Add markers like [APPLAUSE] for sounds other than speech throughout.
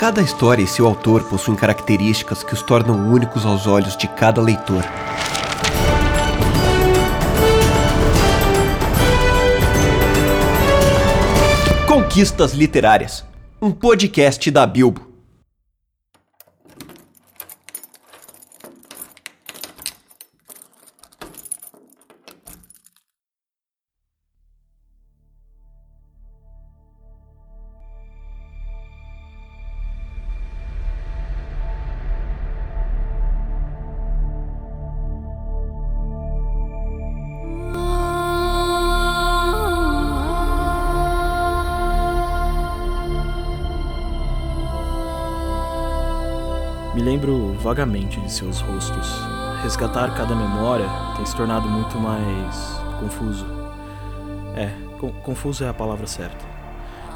Cada história e seu autor possuem características que os tornam únicos aos olhos de cada leitor. Conquistas Literárias, um podcast da Bilbo. Vagamente de seus rostos. Resgatar cada memória tem se tornado muito mais confuso. É, co confuso é a palavra certa.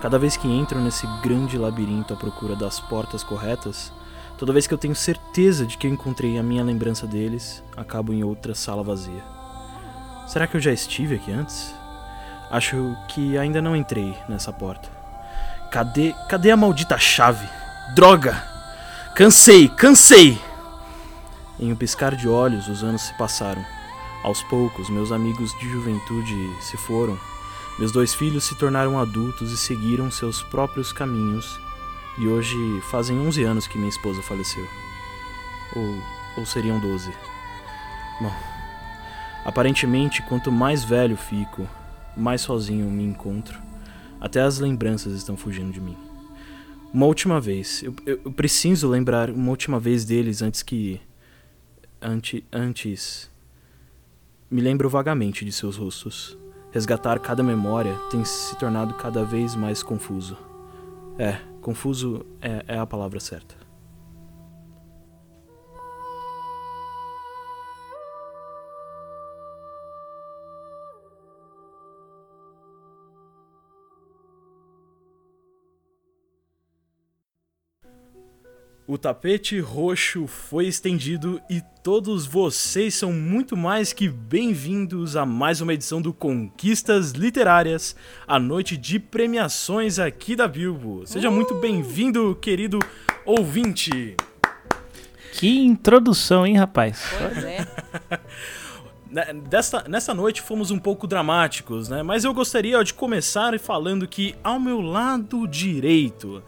Cada vez que entro nesse grande labirinto à procura das portas corretas, toda vez que eu tenho certeza de que eu encontrei a minha lembrança deles, acabo em outra sala vazia. Será que eu já estive aqui antes? Acho que ainda não entrei nessa porta. Cadê, cadê a maldita chave? Droga! Cansei, cansei! Em um piscar de olhos, os anos se passaram. Aos poucos, meus amigos de juventude se foram. Meus dois filhos se tornaram adultos e seguiram seus próprios caminhos. E hoje fazem 11 anos que minha esposa faleceu. Ou, ou seriam 12. Bom, aparentemente, quanto mais velho fico, mais sozinho me encontro. Até as lembranças estão fugindo de mim. Uma última vez. Eu, eu, eu, preciso lembrar uma última vez deles antes que. Ante, antes. Me lembro vagamente de seus rostos. Resgatar cada memória tem se tornado cada vez mais confuso. É, confuso é, é a palavra certa. O tapete roxo foi estendido e todos vocês são muito mais que bem-vindos a mais uma edição do Conquistas Literárias, a noite de premiações aqui da Bilbo. Seja muito bem-vindo, querido ouvinte. Que introdução, hein, rapaz? Pois é. [LAUGHS] Desta, nessa noite fomos um pouco dramáticos, né? Mas eu gostaria de começar falando que ao meu lado direito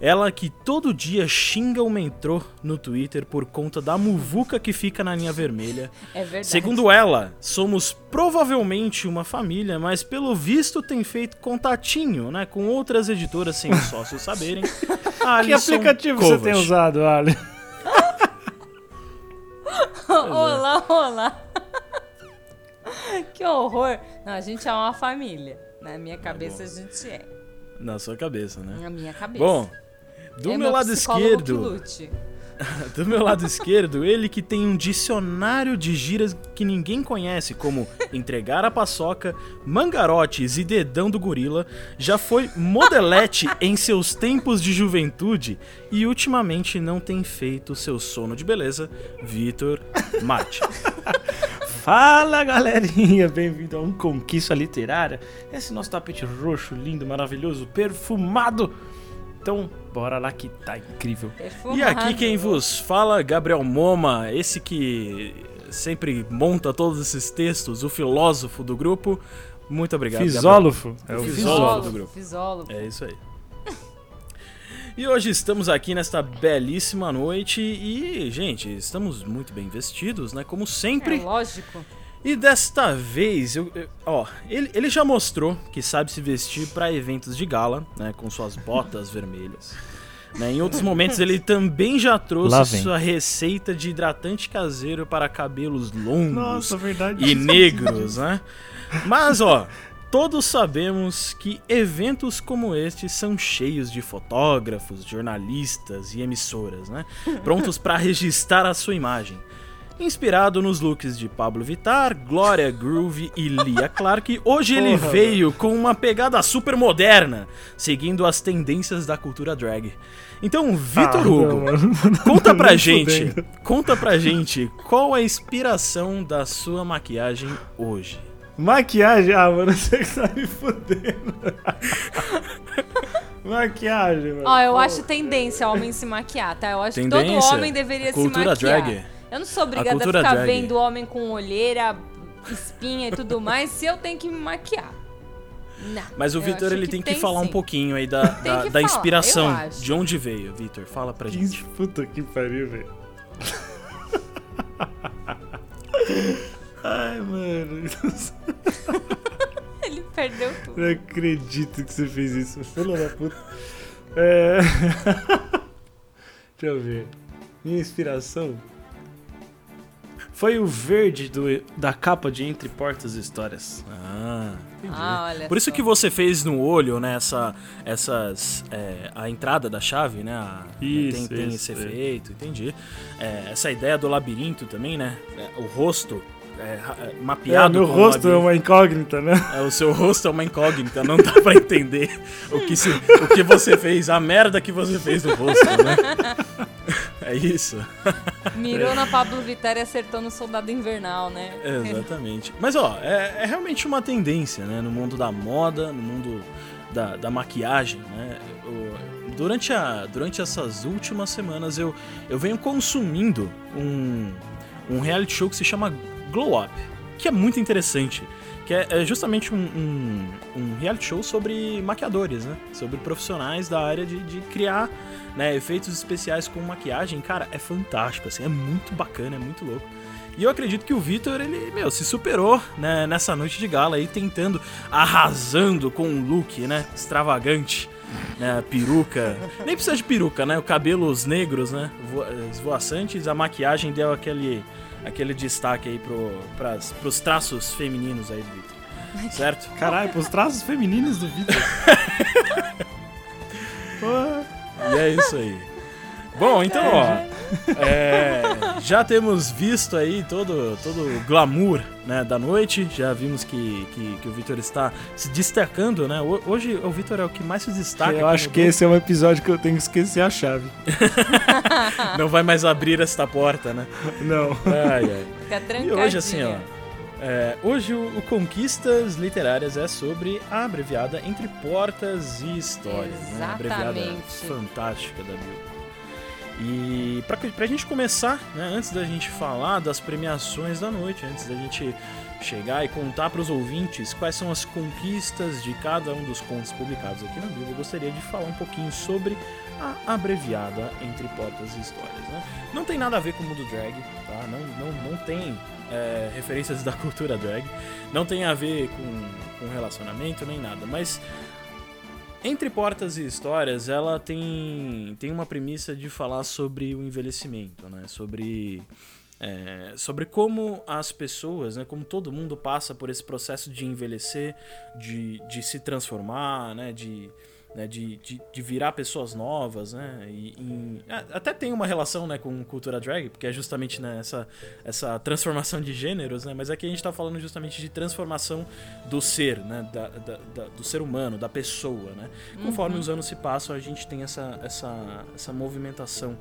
ela que todo dia xinga o metrô no Twitter por conta da muvuca que fica na linha vermelha. É verdade. Segundo ela, somos provavelmente uma família, mas pelo visto tem feito contatinho, né, com outras editoras sem os sócios saberem. [LAUGHS] que aplicativo Kovac. você tem usado, Ali? [LAUGHS] olá, olá. [LAUGHS] que horror. Não, a gente é uma família. Na minha tá cabeça é a gente é. Na sua cabeça, né? Na minha cabeça. Bom, do é meu, lado esquerdo. [LAUGHS] do meu lado esquerdo, ele que tem um dicionário de gírias que ninguém conhece, como entregar a paçoca, mangarotes e dedão do gorila, já foi modelete [LAUGHS] em seus tempos de juventude e ultimamente não tem feito seu sono de beleza, Vitor Mate. [LAUGHS] Fala galerinha, bem-vindo a um Conquista Literária. Esse nosso tapete roxo, lindo, maravilhoso, perfumado então, bora lá que tá incrível. E aqui quem vos fala, Gabriel Moma, esse que sempre monta todos esses textos, o filósofo do grupo. Muito obrigado. Fisólogo. É o fisólogo do grupo. Fisólogo. É isso aí. E hoje estamos aqui nesta belíssima noite e, gente, estamos muito bem vestidos, né? Como sempre. É lógico. E desta vez, eu, eu, ó, ele, ele já mostrou que sabe se vestir para eventos de gala, né, com suas botas [LAUGHS] vermelhas. Né, em outros momentos ele também já trouxe sua receita de hidratante caseiro para cabelos longos Nossa, e negros, né? Mas ó, todos sabemos que eventos como este são cheios de fotógrafos, jornalistas e emissoras, né? Prontos para [LAUGHS] registrar a sua imagem inspirado nos looks de Pablo Vittar, Gloria Groove e Lia Clark. Hoje ele Porra, veio com uma pegada super moderna, seguindo as tendências da cultura drag. Então, Vitor ah, Hugo, [LAUGHS] não, conta pra gente, fudendo. conta pra gente qual a inspiração da sua maquiagem hoje. Maquiagem? Ah, mano, [LAUGHS] você que tá me fudendo. [LAUGHS] Maquiagem, mano. Ó, eu acho tendência homem se maquiar, tá? Eu acho que todo Tendência? homem deveria Cultura se maquiar. drag? Eu não sou obrigada a, cultura ficar drag. vendo homem com olheira, espinha e tudo mais se eu tenho que me maquiar. Não. Mas o Vitor ele tem que falar um sim. pouquinho aí da, Tem da, que da falar, inspiração. De onde veio, Vitor? Fala pra gente. Puta que pariu, velho. [LAUGHS] Ai, mano. [LAUGHS] Ele perdeu tudo. Não acredito que você fez isso. Filha da puta. É... [LAUGHS] Deixa eu ver. Minha inspiração foi o verde do, da capa de Entre Portas e Histórias. Ah, entendi. Ah, olha Por isso só. que você fez no olho, né, essa, essas, é, a entrada da chave, né, a- Isso, tem, tem isso, esse é. efeito, entendi. É, essa ideia do labirinto também, né, é, o rosto é, ra- é, É, mapeado meu rosto é uma incógnita, né? É, o seu rosto é uma incógnita, não dá pra entender o que, se, o que você fez, a merda que você fez no rosto, né? [LAUGHS] É isso. [LAUGHS] Mirou na Pablo Vittar e acertou no Soldado Invernal, né? Exatamente. Mas ó, é, é realmente uma tendência, né? No mundo da moda, no mundo da, da maquiagem, né? Eu- durante, a, durante essas últimas semanas eu, eu venho consumindo um, um reality show que se chama Glow Up, que é muito interessante. Que é, é justamente um, um, um reality show sobre maquiadores, né? Sobre profissionais da área de, de criar né, efeitos especiais com maquiagem. Cara, é fantástico, assim, é muito bacana, é muito louco. E eu acredito que o Vitor, ele, meu, se superou né, nessa noite de gala aí, tentando, arrasando com um look, né, extravagante, né, peruca. Nem precisa de peruca, né, o cabelos negros, né, vo- esvoaçantes, a maquiagem deu aquele, aquele destaque aí pro, pras, pros traços femininos aí do Vitor, certo? [LAUGHS] Caralho, pros traços femininos do Vitor. [LAUGHS] E é isso aí. Bom, então, ó, é, já temos visto aí todo, todo o glamour né, da noite, já vimos que, que, que o Vitor está se destacando, né? Ho- Hoje o Vitor é o que mais se destaca. Eu acho que esse é um episódio que eu tenho que esquecer a chave. [LAUGHS] Não vai mais abrir esta porta, né? Não. Ai, ai. Fica E trancadinho. hoje, assim, ó. é, hoje o, o Conquistas Literárias é sobre a abreviada Entre Portas e Histórias. Né? A abreviada Exatamente. fantástica da Bill. E pra, pra gente começar, né, antes da gente falar das premiações da noite, antes da gente chegar e contar para os ouvintes quais são as conquistas de cada um dos contos publicados aqui na Bíblia, eu gostaria de falar um pouquinho sobre a abreviada Entre Portas e Histórias. Né? Não tem nada a ver com o mundo drag, tá? Não, não, não tem é, referências da cultura drag, não tem a ver com, com relacionamento nem nada, mas entre Portas e Histórias, ela tem, tem uma premissa de falar sobre o envelhecimento, né? Sobre, é, sobre como as pessoas, né? Como todo mundo passa por esse processo de envelhecer, de, de se transformar, né? De, né? de, de, de virar pessoas novas, né? E, em- até tem uma relação, né? Com cultura drag, porque é justamente né, essa, essa transformação de gêneros, né? Mas aqui a gente tá falando justamente de transformação do ser, né? Da, da- da- do ser humano, da pessoa, né? Conforme os anos se passam, a gente tem essa, essa, essa movimentação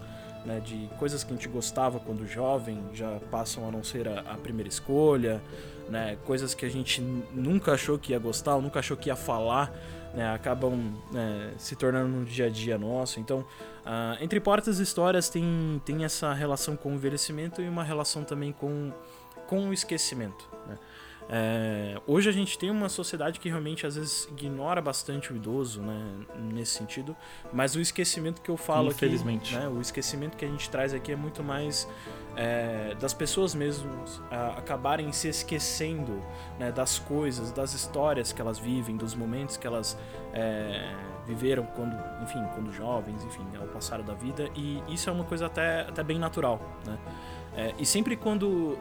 né, de coisas que a gente gostava quando jovem já passam a não ser a, a primeira escolha, né? Coisas que a gente nunca achou que ia gostar, ou nunca achou que ia falar, né? Acabam né, se tornando no dia a dia nosso. Então, ah, entre portas e histórias tem, tem essa relação com o envelhecimento e uma relação também com, com o esquecimento? É, hoje a gente tem uma sociedade que realmente às vezes ignora bastante o idoso, né, nesse sentido, mas o esquecimento que eu falo Infelizmente. aqui, né, o esquecimento que a gente traz aqui é muito mais é, das pessoas mesmo ah, acabarem se esquecendo né, das coisas, das histórias que elas vivem, dos momentos que elas é, viveram quando, enfim, quando jovens, enfim, ao passar da vida, e isso é uma coisa até, até bem natural, né? É, e sempre quando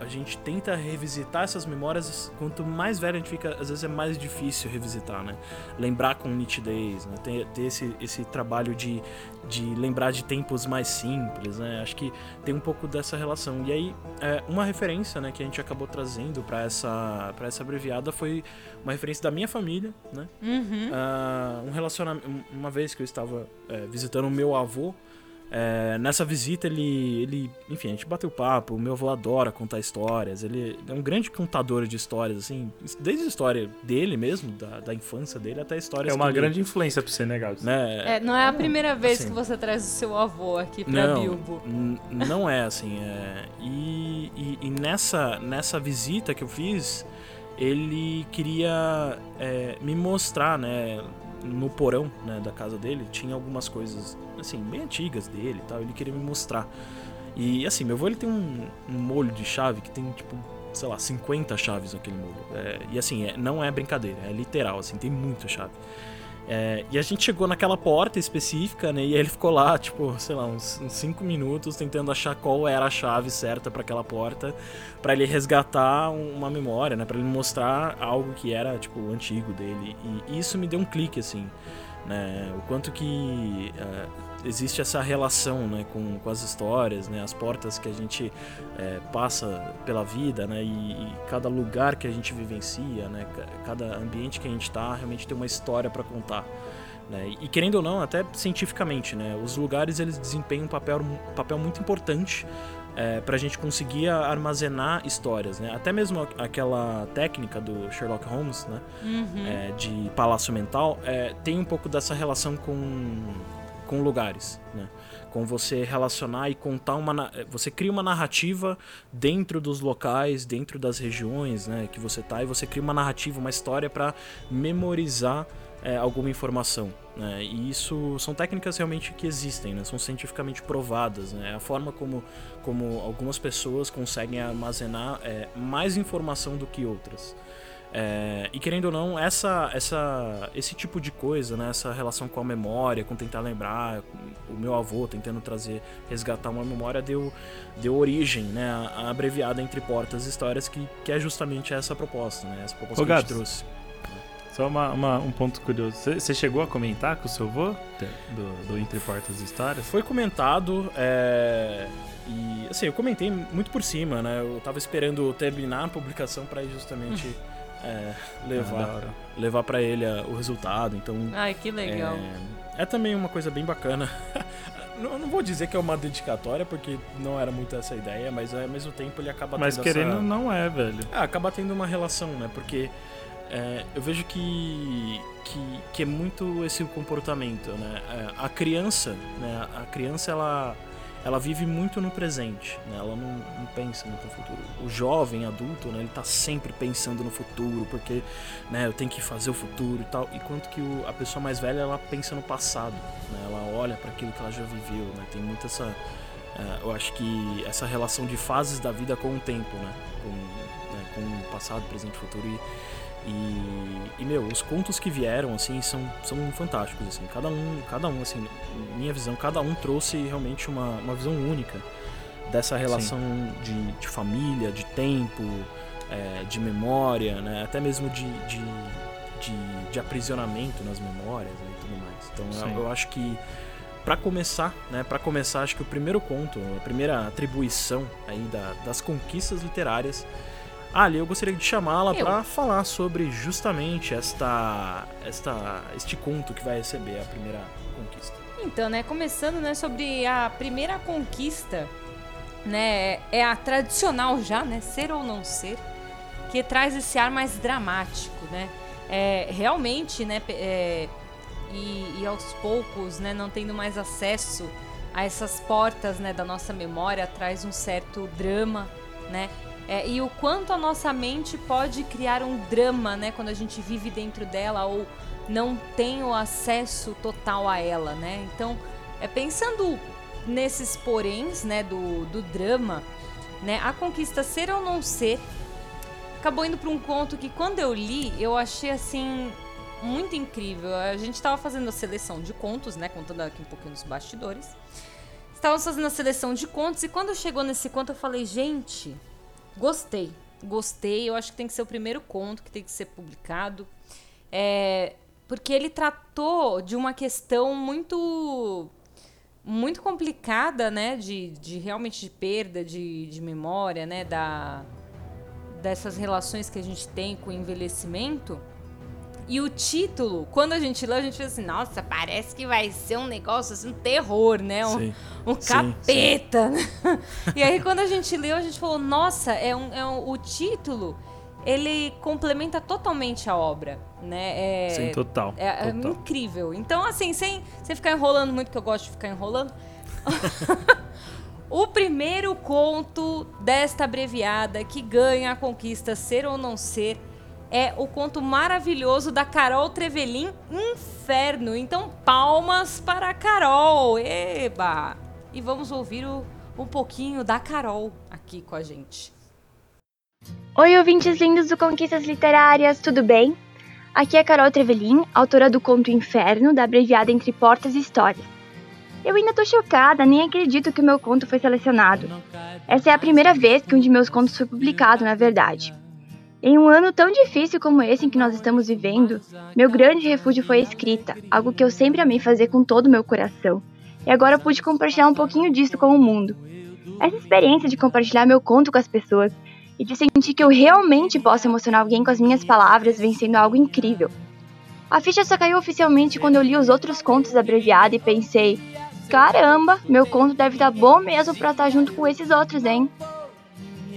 a gente tenta revisitar essas memórias, quanto mais velho a gente fica, às vezes é mais difícil revisitar, né? Lembrar com nitidez, né? Ter, ter esse, esse trabalho de, de lembrar de tempos mais simples, né? Acho que tem um pouco dessa relação. E aí, é, uma referência, né, que a gente acabou trazendo para essa, pra essa abreviada foi uma referência da minha família, né? Uhum. Ah, um relacionamento. Uma vez que eu estava é, visitando o meu avô, É, nessa visita ele, ele, enfim, a gente bateu papo. O meu avô adora contar histórias. Ele é um grande contador de histórias, assim, desde a história dele mesmo, da, da infância dele, até histórias. É uma que ele- grande influência pra você, né, Gabs? né, É, não é a primeira vez assim. que você traz o seu avô aqui pra não, Bilbo. não é assim. É, e e, e nessa, nessa visita que eu fiz, ele queria é, me mostrar, né? No porão né, da casa dele tinha algumas coisas assim bem antigas dele e tal. Ele queria me mostrar. E assim, meu avô ele tem um, um molho de chave que tem tipo, sei lá, 50 chaves naquele molho. É, e assim, é- não é brincadeira, é literal, assim, tem muita chave. É, e a gente chegou naquela porta específica, né? E ele ficou lá, tipo, sei lá, uns 5 minutos tentando achar qual era a chave certa para aquela porta, para ele resgatar um- uma memória, né? Para ele mostrar algo que era, tipo, antigo dele. E isso me deu um clique, assim, né? O quanto que é, existe essa relação, né? Com, com as histórias, né? As portas que a gente é, passa pela vida, né? E, e cada lugar que a gente vivencia, né? ca- Cada ambiente que a gente tá realmente tem uma história para contar. Né? E querendo ou não, até cientificamente, né? Os lugares eles desempenham um papel, um papel muito importante é, para a gente conseguir armazenar histórias, né? Até mesmo aquela técnica do Sherlock Holmes, né? Uhum. é, de palácio mental é, tem um pouco dessa relação com, com lugares, né? Com você relacionar e contar uma... Você cria uma narrativa dentro dos locais, dentro das regiões né, que você tá, e você cria uma narrativa, uma história para memorizar é, alguma informação. Né? E isso são técnicas realmente que existem, né? são cientificamente provadas. Né? A forma como, como algumas pessoas conseguem armazenar é, mais informação do que outras. É, e querendo ou não, essa, essa, esse tipo de coisa, né, essa relação com a memória, com tentar lembrar, o meu avô tentando trazer, resgatar uma memória, deu, deu origem né, à à abreviada Entre Portas Histórias, que, que é justamente essa proposta, né, essa proposta Ô, que a gente Gabs. trouxe. Só uma, uma- um ponto curioso. Você chegou a comentar com o seu avô do, do Entre Portas Histórias? Foi comentado, é, e assim, eu comentei muito por cima, né, eu tava esperando terminar a publicação para justamente é, Ah, levar, hora. levar para ele a- o resultado, então... Ai, que legal. É, é também uma coisa bem bacana. [LAUGHS] não, não vou dizer que é uma dedicatória, porque não era muito essa a ideia, mas ao mesmo tempo ele acaba Mas tendo querendo essa... não é, velho. Ah, acaba tendo uma relação, né? Porque é, eu vejo que, que, que é muito esse o comportamento, né? É, a criança, né? A criança, ela, ela vive muito no presente, né? Ela não, não pensa muito no futuro. O jovem adulto, né? Ele tá sempre pensando no futuro, porque, né? Eu tenho que fazer o futuro e tal. Enquanto que o, a pessoa mais velha, ela pensa no passado, né? Ela olha para aquilo que ela já viveu, né? Tem muito essa... é, eu acho que essa relação de fases da vida com o tempo, né? Com, né, com o passado, presente e futuro. E, e, e, meu, os contos que vieram, assim, são, são fantásticos, assim. Cada um, cada um, assim, minha visão, cada um trouxe realmente uma, uma visão única dessa relação de, de família, de tempo, é, de memória, né? Até mesmo de, de, de, de aprisionamento nas memórias né, e tudo mais. Então eu, eu acho que Pra começar, né? Para começar, acho que o primeiro conto, a primeira atribuição aí da- das conquistas literárias. Ali eu gostaria de chamá-la para falar sobre justamente esta, esta, este conto que vai receber a primeira conquista. Então, né, começando, né, sobre a primeira conquista, né, é a tradicional já, né, ser ou não ser, que traz esse ar mais dramático, né, é, realmente, né, é, e, e aos poucos, né, não tendo mais acesso a essas portas, né, da nossa memória, traz um certo drama, né, é, e o quanto a nossa mente pode criar um drama, né, quando a gente vive dentro dela ou não tem o acesso total a ela, né? Então, é pensando nesses poréns, né, do, do drama, né, a conquista ser ou não ser acabou indo para um conto que quando eu li, eu achei assim muito incrível. A gente estava fazendo a seleção de contos, né, contando aqui um pouquinho dos bastidores. Estávamos fazendo a seleção de contos e quando chegou nesse conto eu falei, gente, gostei. Gostei, eu acho que tem que ser o primeiro conto que tem que ser publicado. É, porque ele tratou de uma questão muito muito complicada, né, de, de realmente de perda de, de memória, né, da, dessas relações que a gente tem com o envelhecimento. E o título, quando a gente leu, a gente fez assim, nossa, parece que vai ser um negócio assim, um terror, né? Um, Sim. um Sim, capeta. né? [LAUGHS] e aí, quando a gente leu, a gente falou, nossa, é um, é um- o título, ele complementa totalmente a obra, né? É, Sim, total. é, é total. incrível. Então, assim, sem, sem ficar enrolando muito, que eu gosto de ficar enrolando. [LAUGHS] o primeiro conto desta abreviada que ganha a conquista Ser ou Não Ser é o conto maravilhoso da Carol Trevelin, Inferno. Então, palmas para a Carol. Eba! E vamos ouvir o- um pouquinho da Carol aqui com a gente. Oi, ouvintes lindos do Conquistas Literárias, tudo bem? Aqui é Carol Trevelin, autora do conto Inferno, da abreviada Entre Portas e Histórias. Eu ainda tô chocada, nem acredito que o meu conto foi selecionado. Essa é a primeira vez que um de meus contos foi publicado, na verdade. Em um ano tão difícil como esse em que nós estamos vivendo, meu grande refúgio foi a escrita, algo que eu sempre amei fazer com todo o meu coração. E agora pude compartilhar um pouquinho disso com o mundo. Essa experiência de compartilhar meu conto com as pessoas e de sentir que eu realmente posso emocionar alguém com as minhas palavras vem sendo algo incrível. A ficha só caiu oficialmente quando eu li os outros contos da abreviada e pensei: caramba, meu conto deve estar bom mesmo pra estar junto com esses outros, hein?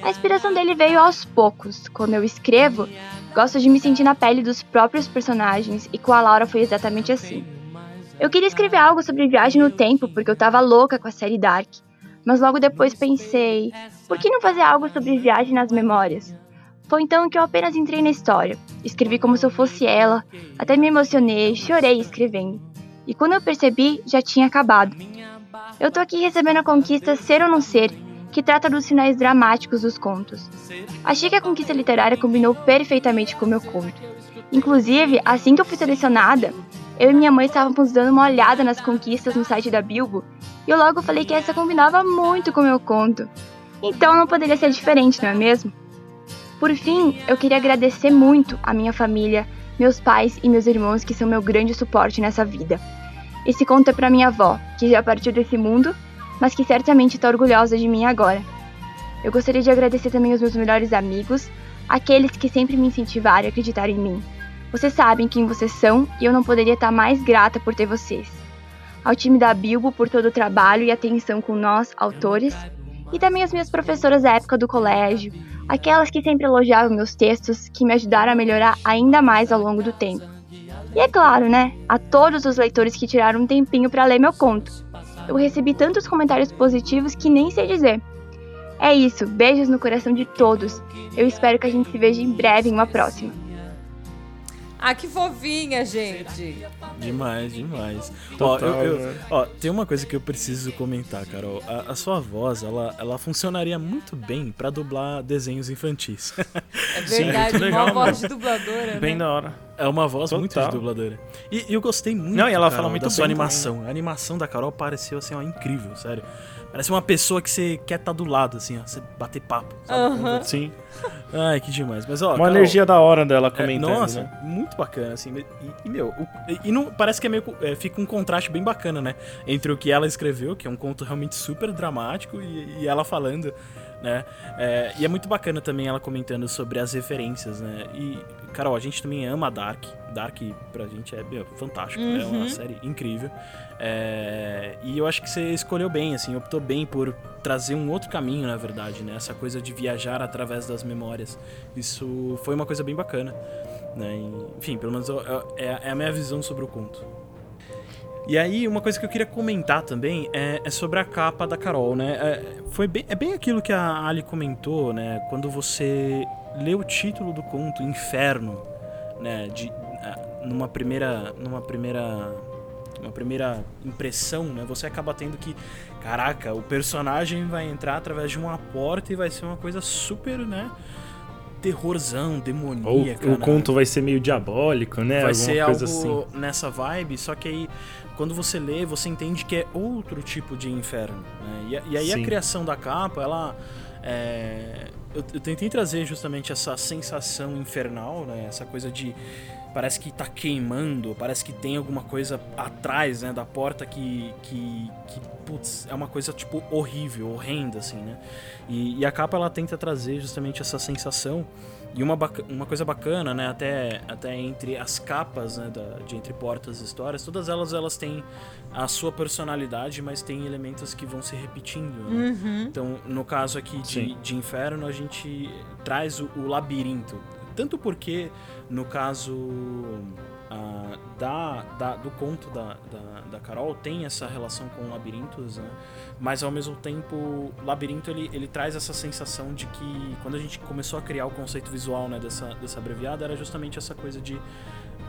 A inspiração dele veio aos poucos. Quando eu escrevo, gosto de me sentir na pele dos próprios personagens e com a Laura foi exatamente assim. Eu queria escrever algo sobre viagem no tempo porque eu tava louca com a série Dark, mas logo depois pensei: por que não fazer algo sobre viagem nas memórias? Foi então que eu apenas entrei na história. Escrevi como se eu fosse ela, até me emocionei, chorei escrevendo. E quando eu percebi, já tinha acabado. Eu tô aqui recebendo a conquista Ser ou Não Ser, que trata dos finais dramáticos dos contos. Achei que a conquista literária combinou perfeitamente com o meu conto. Inclusive, assim que eu fui selecionada, eu e minha mãe estávamos dando uma olhada nas conquistas no site da Bilbo e eu logo falei que essa combinava muito com o meu conto. Então não poderia ser diferente, não é mesmo? Por fim, eu queria agradecer muito a minha família, meus pais e meus irmãos que são meu grande suporte nessa vida. Esse conto é para minha avó, que já partiu desse mundo, mas que certamente está orgulhosa de mim agora. Eu gostaria de agradecer também aos meus melhores amigos, aqueles que sempre me incentivaram a acreditar em mim. Vocês sabem quem vocês são e eu não poderia estar mais grata por ter vocês. Ao time da Bilbo por todo o trabalho e atenção com nós, autores, e também as minhas professoras da época do colégio, aquelas que sempre elogiavam meus textos, que me ajudaram a melhorar ainda mais ao longo do tempo. E é claro, né, a todos os leitores que tiraram um tempinho para ler meu conto. Eu recebi tantos comentários positivos que nem sei dizer. É isso, beijos no coração de todos. Eu espero que a gente se veja em breve em uma próxima. Ah, que fofinha, gente. Demais, demais. Total, ó, eu- eu- né? ó, tem uma coisa que eu preciso comentar, Carol. A, a sua voz, ela, ela funcionaria muito bem pra dublar desenhos infantis. [LAUGHS] É Sim, verdade, muito legal, uma voz de dubladora. Bem né? da hora. É uma voz muito Total. de dubladora. E, e eu gostei muito. Não, e ela Carol, fala muito da sua animação. A animação da Carol pareceu assim, ó, incrível, sério. Parece uma pessoa que você quer estar do lado, assim, ó. Você bater papo, sabe? Sim. Ai, que demais. Mas, ó. Uma Carol, energia da hora dela é, comentando, nossa, né? muito bacana, assim. E, e, meu, o- e, e não, parece que é meio. é, fica um contraste bem bacana, né? Entre o que ela escreveu, que é um conto realmente super dramático, e, e ela falando, né? É, e é muito bacana também ela comentando sobre as referências, né? E, Carol, a gente também ama Dark. Dark pra gente é meu, fantástico, é Uhum. uma série incrível. É, e eu acho que você escolheu bem, assim, optou bem por trazer um outro caminho, na verdade, né? Essa coisa de viajar através das memórias. Isso foi uma coisa bem bacana. Né? E, enfim, pelo menos eu- eu- é, é a minha visão sobre o conto. E aí, uma coisa que eu queria comentar também é, é sobre a capa da Carol, né? É, foi bem, é bem aquilo que a Ali comentou, né? Quando você lê o título do conto, Inferno, né? De, numa primeira. numa primeira. uma primeira impressão, né? Você acaba tendo que. Caraca, o personagem vai entrar através de uma porta e vai ser uma coisa super, né? Terrorzão, Ou demoníaca. o né? conto vai ser meio diabólico, né? vai Alguma ser algo assim. nessa vibe, só que aí quando você lê, você entende que é outro tipo de inferno. né? E, e aí Sim. a criação da capa, ela. é, eu, eu tentei trazer justamente essa sensação infernal, né? Essa coisa de. Parece que tá queimando, parece que tem alguma coisa atrás, né, da porta que, que, que putz, é uma coisa, tipo, horrível, horrenda, assim, né? E, e a capa, ela tenta trazer justamente essa sensação, E uma, uma coisa bacana, né, até, até entre as capas né, da, de Entre Portas e Histórias, todas elas elas têm a sua personalidade, mas tem elementos que vão se repetindo. Né? Uhum. Então, no caso aqui de, de Inferno, a gente traz o, o labirinto. Tanto porque, no caso uh, da, da, do conto da, da, da, Carol, tem essa relação com labirintos, né? mas ao mesmo tempo, o labirinto ele, ele traz essa sensação de que quando a gente começou a criar o conceito visual né, dessa, dessa abreviada, era justamente essa coisa de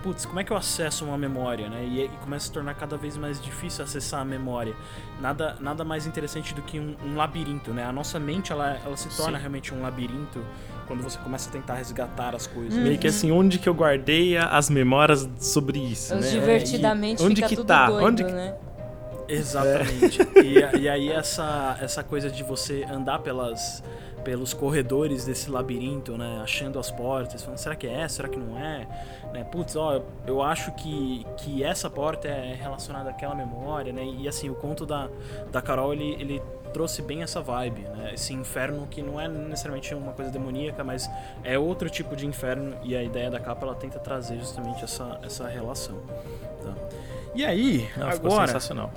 putz, como é que eu acesso uma memória, né? E, e, começa a se tornar cada vez mais difícil acessar a memória. Nada, nada mais interessante do que um, um labirinto, né? A nossa mente, ela, ela se torna Sim. realmente um labirinto quando você começa a tentar resgatar as coisas. Uhum. Meio que assim, onde que eu guardei as memórias sobre isso, Os né? divertidamente é, onde que tá? Doido, onde né? Exatamente. É. E, e aí essa, essa coisa de você andar pelas pelos corredores desse labirinto, né? Achando as portas, falando, será que é essa? Será que não é? Né? Putz, ó, eu acho que, que essa porta é relacionada àquela memória, né? E assim, o conto da, da Carol, ele, ele trouxe bem essa vibe, né? Esse inferno que não é necessariamente uma coisa demoníaca, mas é outro tipo de inferno e a ideia da capa ela tenta trazer justamente essa, essa relação. Tá? E aí, não, agora... sensacional.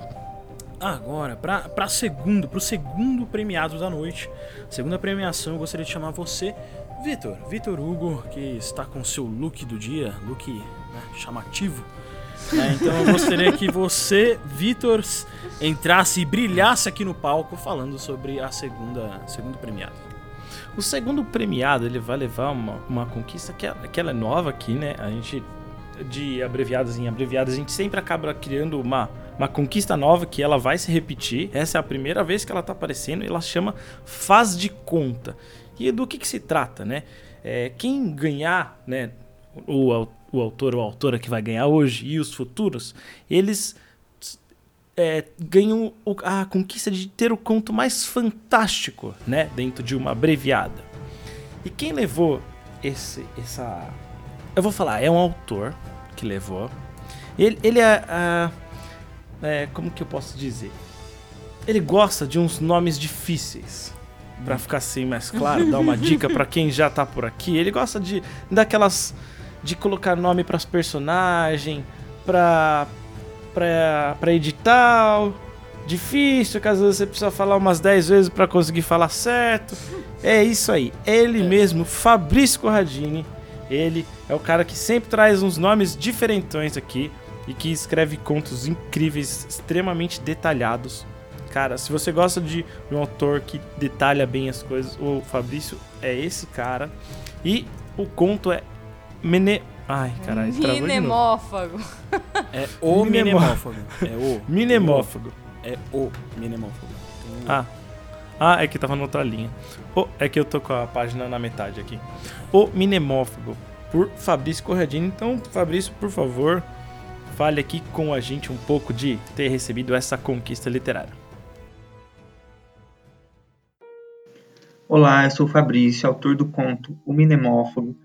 Agora, para segundo, pro segundo premiado da noite, segunda premiação, eu gostaria de chamar você, Vitor. Vitor Hugo, que está com seu look do dia, look né, chamativo. Né? Então eu gostaria que você, Vitor, entrasse e brilhasse aqui no palco falando sobre a segunda, segundo premiado. O segundo premiado, ele vai levar uma, uma conquista que, é, que ela é nova aqui, né? A gente, de abreviadas em abreviadas, a gente sempre acaba criando uma uma conquista nova que ela vai se repetir. Essa é a primeira vez que ela está aparecendo e ela chama Faz de Conta. E do que, que se trata, né? É, quem ganhar, né, o, o autor ou a autora que vai ganhar hoje e os futuros, eles é, ganham a conquista de ter o conto mais fantástico, né, dentro de uma abreviada. E quem levou esse, essa, eu vou falar, é um autor que levou. Ele, ele é, é, como que eu posso dizer? Ele gosta de uns nomes difíceis. Pra ficar assim mais claro, dar uma dica para quem já tá por aqui. Ele gosta de daquelas de colocar nome para os personagens, pra pra para edital. Difícil, que às vezes você precisa falar umas 10 vezes para conseguir falar certo. É isso aí. Ele é. mesmo, Fabrício Corradini. Ele é o cara que sempre traz uns nomes diferentões aqui e que escreve contos incríveis, extremamente detalhados. Cara, se você gosta de um autor que detalha bem as coisas, o Fabrício é esse cara. E o conto é Mene... Ai, caralho, Minemófago. É o minemófago. É o. Minemófago. É o minemófago. Ah. Ah, é que tava na outra linha. Oh, é que eu tô com a página na metade aqui. O Minemófago, por Fabrício Corradini. Então, Fabrício, por favor, Fale aqui com a gente um pouco de ter recebido essa conquista literária. Olá, eu sou o Fabrício, autor do conto O Minemófago,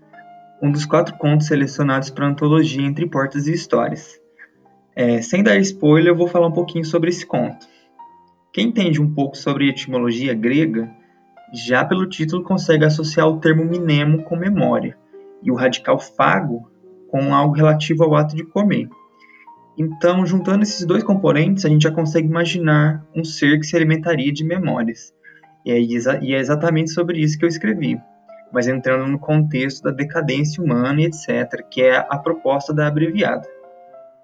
um dos quatro contos selecionados para a antologia Entre Portas e Histórias. É, sem dar spoiler, eu vou falar um pouquinho sobre esse conto. Quem entende um pouco sobre etimologia grega, já pelo título consegue associar o termo minemo com memória, e o radical fago com algo relativo ao ato de comer. Então, juntando esses dois componentes, a gente já consegue imaginar um ser que se alimentaria de memórias. E é, e é exatamente sobre isso que eu escrevi, mas entrando no contexto da decadência humana e etc., que é a proposta da abreviada.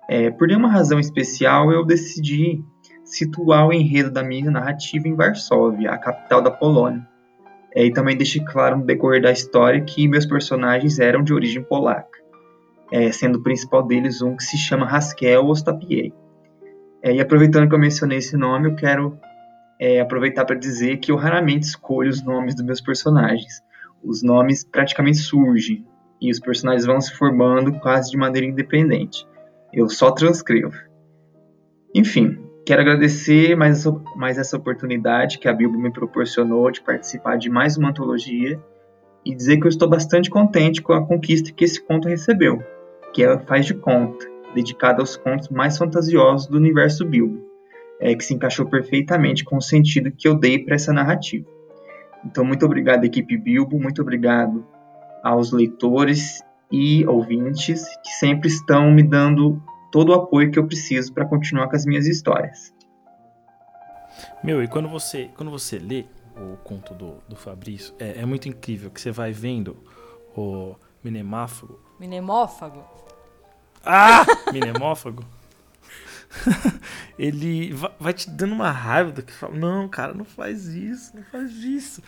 É, por nenhuma razão especial, eu decidi situar o enredo da minha narrativa em Varsóvia, a capital da Polônia. É, e também deixei claro no decorrer da história que meus personagens eram de origem polaca é, sendo o principal deles um que se chama Haskell Ostapier. É, e aproveitando que eu mencionei esse nome, eu quero é, aproveitar para dizer que eu raramente escolho os nomes dos meus personagens. Os nomes praticamente surgem e os personagens vão se formando quase de maneira independente. Eu só transcrevo. Enfim, quero agradecer mais essa, mais essa oportunidade que a Bilbo me proporcionou de participar de mais uma antologia e dizer que eu estou bastante contente com a conquista que esse conto recebeu que é Faz de Conta, dedicada aos contos mais fantasiosos do universo Bilbo, é, que se encaixou perfeitamente com o sentido que eu dei para essa narrativa. Então, muito obrigado, equipe Bilbo, muito obrigado aos leitores e ouvintes que sempre estão me dando todo o apoio que eu preciso para continuar com as minhas histórias. Meu, e quando você, quando você lê o conto do, do Fabrício, é, é muito incrível que você vai vendo o Minemáfago. Minemófago? Ah! Minemófago. [LAUGHS] ele vai te dando uma raiva do que fala, não, cara, não faz isso, não faz isso.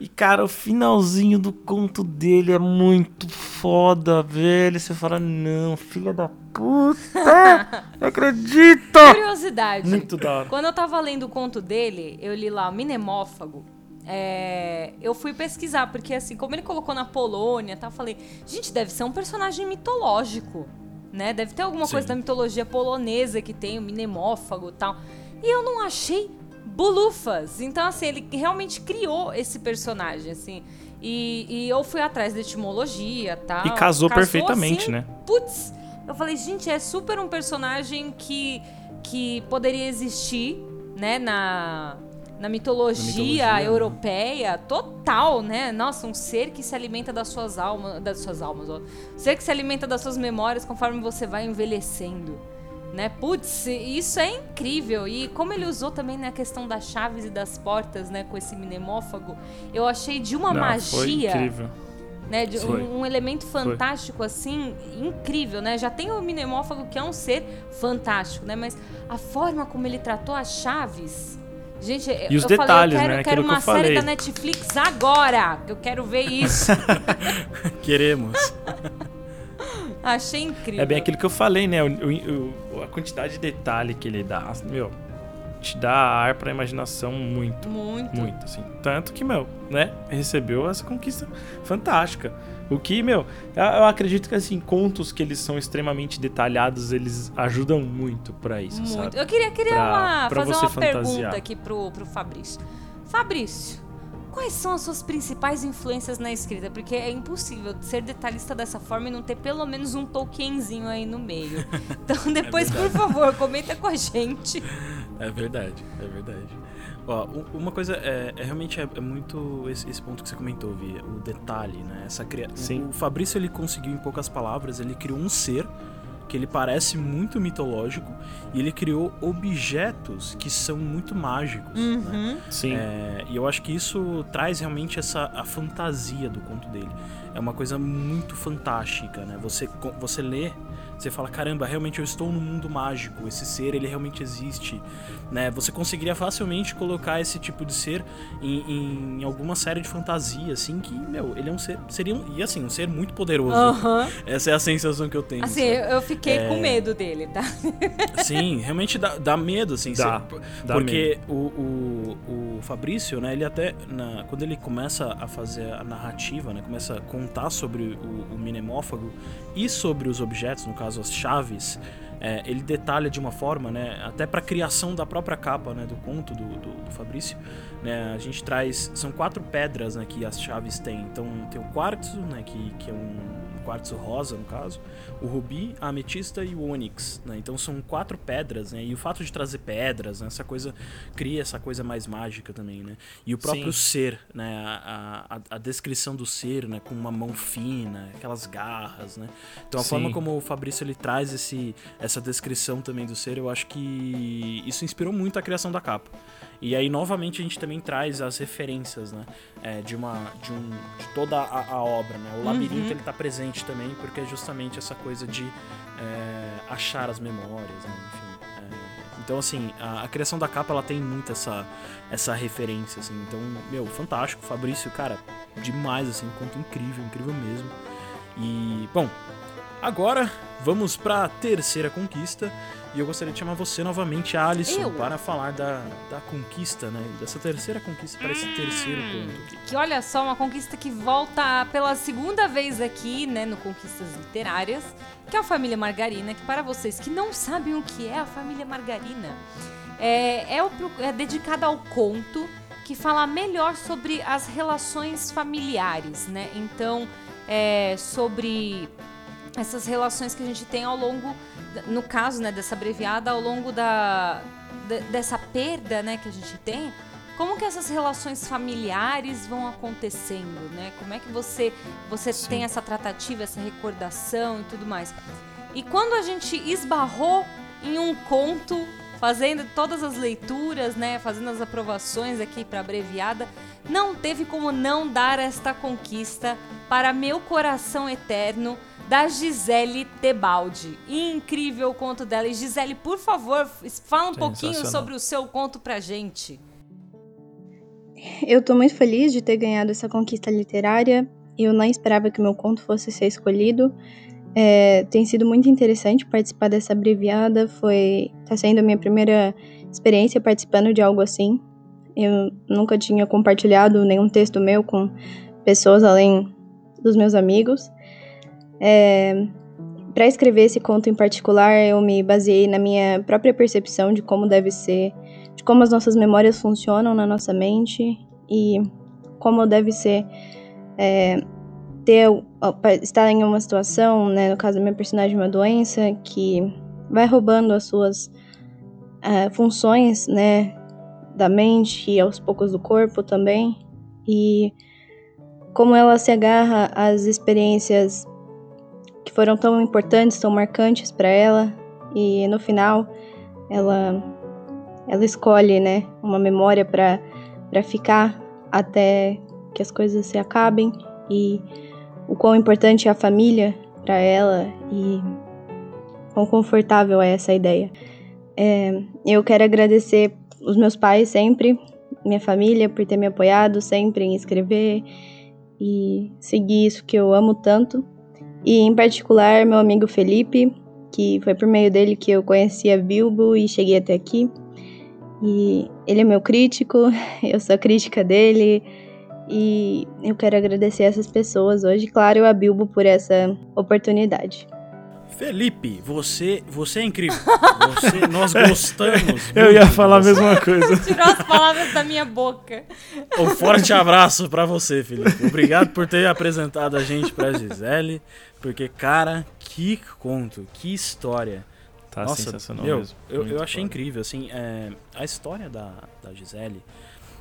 E, cara, o finalzinho do conto dele é muito foda, velho. Você fala, não, filha da puta, não acredito! [LAUGHS] Curiosidade. Muito da hora. Quando eu tava lendo o conto dele, eu li lá, Minemófago. É, eu fui pesquisar, porque assim, como ele colocou na Polônia, tá, eu falei, gente, deve ser um personagem mitológico né? Deve ter alguma Sim. coisa da mitologia polonesa que tem o minemófago e tal. E eu não achei bulufas. Então, assim, ele realmente criou esse personagem, assim. E, e eu fui atrás da etimologia tal. E casou, casou perfeitamente, assim, né? Putz! Eu falei, gente, é super um personagem que, que poderia existir, né, na, na mitologia, na mitologia né? europeia, total, né? Nossa, um ser que se alimenta das suas almas, das suas almas, ó. Um ser que se alimenta das suas memórias conforme você vai envelhecendo. Né? Putz, isso é incrível. E como ele usou também né, a questão das chaves e das portas, né, com esse minemófago, eu achei de uma Não, magia. Foi incrível. Né, de um, um, elemento fantástico foi. assim, incrível, né? Já tem o minemófago que é um ser fantástico, né? Mas a forma como ele tratou as chaves, Gente, e os detalhes, falei, eu quero, né? quero uma que série da Netflix agora. Eu quero ver isso. [LAUGHS] Queremos. [LAUGHS] Achei incrível. É bem aquilo que eu falei, né? O, o, a quantidade de detalhe que ele dá, meu, te dá ar pra imaginação muito. Muito. Muito, assim. Tanto que, meu, né? Recebeu essa conquista fantástica. O que, meu, eu acredito que assim, contos que eles são extremamente detalhados, eles ajudam muito para isso, muito. sabe? Eu queria, queria pra, uma, pra fazer uma fantasiar. pergunta aqui pro, pro Fabrício. Fabrício, quais são as suas principais influências na escrita? Porque é impossível ser detalhista dessa forma e não ter pelo menos um Tolkienzinho aí no meio. [LAUGHS] Então depois, é por favor, comenta com a gente. É verdade, é verdade. Ó, uma coisa é, é realmente é, é muito esse, esse, ponto que você comentou, Vi, o detalhe, né? Essa cria... Sim. O, o Fabrício ele conseguiu em poucas palavras, ele criou um ser que ele parece muito mitológico e ele criou objetos que são muito mágicos. Né? Uhum. Né? Sim. É, e eu acho que isso traz realmente essa a fantasia do conto dele. É uma coisa muito fantástica, né? Você, você lê você fala, caramba, realmente eu estou no mundo mágico, esse ser ele realmente existe, né? Você conseguiria facilmente colocar esse tipo de ser em, em alguma série de fantasia, assim, que, meu, ele é um ser, seria um, e assim, um ser muito poderoso. Uhum. Essa é a sensação que eu tenho. Assim, sabe? eu fiquei é... com medo dele, tá? [LAUGHS] Sim, realmente dá, dá medo, assim. Dá, ser, dá porque medo. O, o, o Fabrício, né, ele até, na, quando ele começa a fazer a narrativa, né, começa a contar sobre o, o minemófago e sobre os objetos, no caso caso as chaves, é, ele detalha de uma forma, né, até para a criação da própria capa né, do conto do, do, do Fabrício. Né, a gente traz. São quatro pedras né, que as chaves têm. Então tem o quartzo, né, que, que é um quartzo rosa, no caso, o rubi, a ametista e o ônix, né? Então são quatro pedras, né? E o fato de trazer pedras, né? essa coisa cria essa coisa mais mágica também, né? E o próprio Sim. ser, né? A, a, a, descrição do ser, né? Com uma mão fina, aquelas garras, né? Então a Sim. forma como o Fabrício ele traz esse, essa descrição também do ser, eu acho que isso inspirou muito a criação da capa. E aí, novamente, a gente também traz as referências, né? É, de, uma, de, um, de toda a, a obra, né? O labirinto, uhum. ele tá presente também, porque é justamente essa coisa de é, achar as memórias, né? Enfim. É, então, assim, a, a, criação da capa, ela tem muito essa, essa referência, assim. Então, meu, fantástico. Fabrício, cara, demais, assim. Conto incrível, incrível mesmo. E, bom, agora vamos pra terceira conquista e eu gostaria de chamar você novamente, Alisson, eu? para falar da, da conquista, né? Dessa terceira conquista para esse terceiro hum, ponto aqui. Que olha só, uma conquista que volta pela segunda vez aqui, né, no Conquistas Literárias, que é a família Margarina, que para vocês que não sabem o que é a família Margarina, é, é, o, é dedicada ao conto que fala melhor sobre as relações familiares, né? Então, é, sobre essas relações que a gente tem ao longo no caso né, dessa abreviada, ao longo da, dessa perda né, que a gente tem como que essas relações familiares vão acontecendo, né? Como é que você você Sim. tem essa tratativa, essa recordação e tudo mais. E quando a gente esbarrou em um conto, fazendo todas as leituras, né, fazendo as aprovações aqui para abreviada, não teve como não dar esta conquista para meu coração eterno da Gisele Tebaldi. Incrível o conto dela. E Gisele, por favor, fala um pouquinho sobre o seu conto pra gente. Eu tô muito feliz de ter ganhado essa conquista literária. Eu não esperava que meu conto fosse ser escolhido. É, tem sido muito interessante participar dessa abreviada. Foi, tá sendo a minha primeira experiência participando de algo assim. Eu nunca tinha compartilhado nenhum texto meu com pessoas além dos meus amigos. É, para escrever esse conto em particular, eu me baseei na minha própria percepção de como deve ser de como as nossas memórias funcionam na nossa mente e como deve ser é, ter estar em uma situação, né, no caso da minha personagem uma doença que vai roubando as suas é, funções, né, da mente e aos poucos do corpo também. E como ela se agarra às experiências foram tão importantes, tão marcantes para ela e no final ela ela escolhe, né, uma memória para para ficar até que as coisas se acabem e o quão importante é a família para ela e quão confortável é essa ideia. É, eu quero agradecer os meus pais sempre, minha família por ter me apoiado sempre em escrever e seguir isso que eu amo tanto. E em particular meu amigo Felipe, que foi por meio dele que eu conheci a Bilbo e cheguei até aqui. E ele é meu crítico, [LAUGHS] eu sou crítica dele. E eu quero agradecer essas pessoas hoje, claro, a Bilbo por essa oportunidade. Felipe, você, você é incrível. [LAUGHS] Você, nós gostamos. Eu ia falar a você. mesma coisa. [LAUGHS] Tirou as palavras da minha boca. Um forte abraço pra você, Felipe. Obrigado por ter apresentado a gente pra Gisele. Porque, cara, que conto, que história. Tá Nossa, sensacional meu, mesmo. Eu, eu achei incrível, assim, é, a história da, da Gisele,